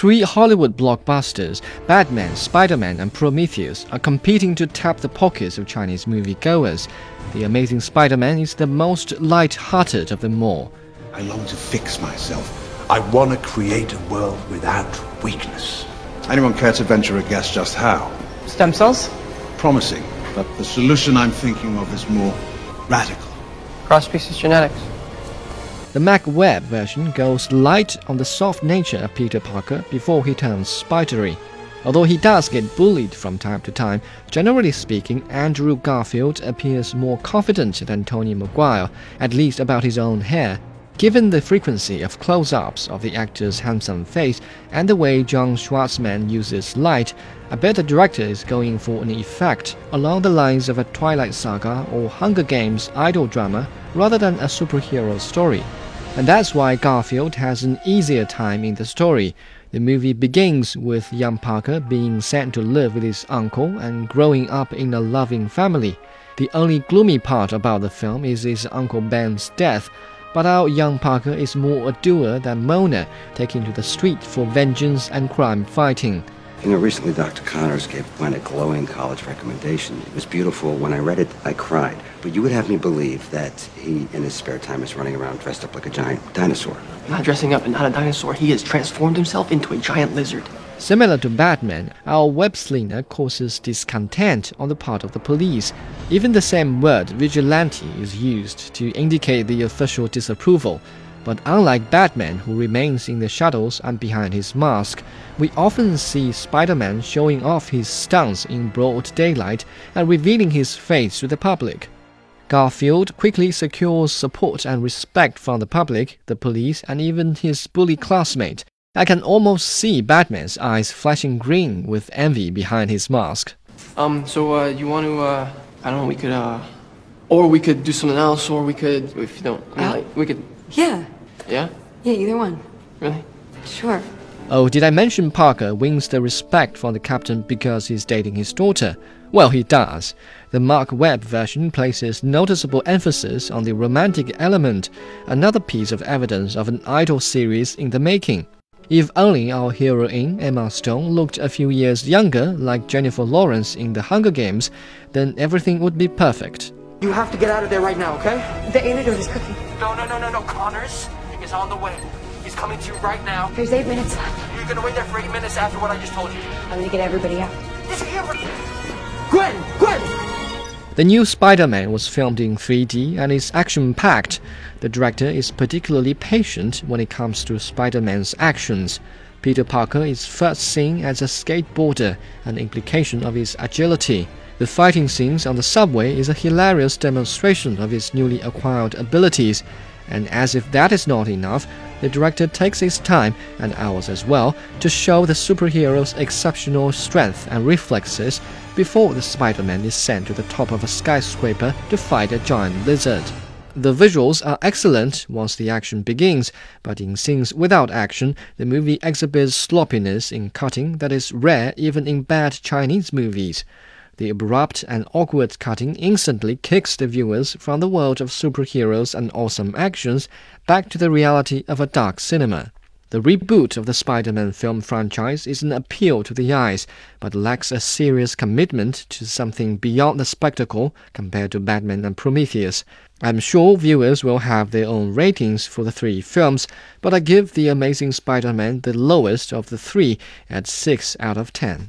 Three Hollywood blockbusters, Batman, Spider Man, and Prometheus, are competing to tap the pockets of Chinese moviegoers. The Amazing Spider Man is the most light hearted of them all. I long to fix myself. I want to create a world without weakness. Anyone care to venture a guess just how? Stem cells? Promising, but the solution I'm thinking of is more radical. Cross species genetics. The Marc Webb version goes light on the soft nature of Peter Parker before he turns spidery. Although he does get bullied from time to time, generally speaking, Andrew Garfield appears more confident than Tobey Maguire, at least about his own hair. Given the frequency of close ups of the actor's handsome face and the way John Schwartzman uses light, I bet the director is going for an effect along the lines of a Twilight Saga or Hunger Games idol drama rather than a superhero story. And that's why Garfield has an easier time in the story. The movie begins with young Parker being sent to live with his uncle and growing up in a loving family. The only gloomy part about the film is his Uncle Ben's death, but our young Parker is more a doer than Mona, taking to the street for vengeance and crime fighting. You know, recently Dr. Connors gave Gwen a glowing college recommendation. It was beautiful. When I read it, I cried. But you would have me believe that he, in his spare time, is running around dressed up like a giant dinosaur. Not dressing up and not a dinosaur. He has transformed himself into a giant lizard. Similar to Batman, our web slinger causes discontent on the part of the police. Even the same word, vigilante, is used to indicate the official disapproval. But unlike Batman, who remains in the shadows and behind his mask, we often see Spider Man showing off his stunts in broad daylight and revealing his face to the public. Garfield quickly secures support and respect from the public, the police, and even his bully classmate. I can almost see Batman's eyes flashing green with envy behind his mask. Um, so, uh, you want to, uh, I don't know, we could, uh, or we could do something else, or we could, if you don't, I mean, Uh, like, we could, Yeah. Yeah? Yeah, either one. Really? Sure. Oh, did I mention Parker wins the respect from the captain because he's dating his daughter? Well, he does. The Marc Webb version places noticeable emphasis on the romantic element, another piece of evidence of an idol series in the making. If only our heroine, Emma Stone, looked a few years younger, like Jennifer Lawrence in The Hunger Games, then everything would be perfect. You have to get out of there right now, okay? The antidote is cooking. No, no, no, no, no. Connors is on the way. He's coming to you right now. There's eight minutes left. You're gonna wait there for eight minutes after what I just told you. I'm gonna get everybody out. Just here. Gwen! Gwen! The new Spider Man was filmed in 3D and is action packed. The director is particularly patient when it comes to Spider Man's actions. Peter Parker is first seen as a skateboarder, an implication of his agility. The fighting scenes on the subway is a hilarious demonstration of his newly acquired abilities. And as if that is not enough, the director takes his time, and ours as well, to show the superhero's exceptional strength and reflexes before the Spider Man is sent to the top of a skyscraper to fight a giant lizard. The visuals are excellent once the action begins, but in scenes without action, the movie exhibits sloppiness in cutting that is rare even in bad Chinese movies. The abrupt and awkward cutting instantly kicks the viewers from the world of superheroes and awesome actions back to the reality of a dark cinema. The reboot of the Spider Man film franchise is an appeal to the eyes, but lacks a serious commitment to something beyond the spectacle compared to Batman and Prometheus. I'm sure viewers will have their own ratings for the three films, but I give The Amazing Spider Man the lowest of the three at 6 out of 10.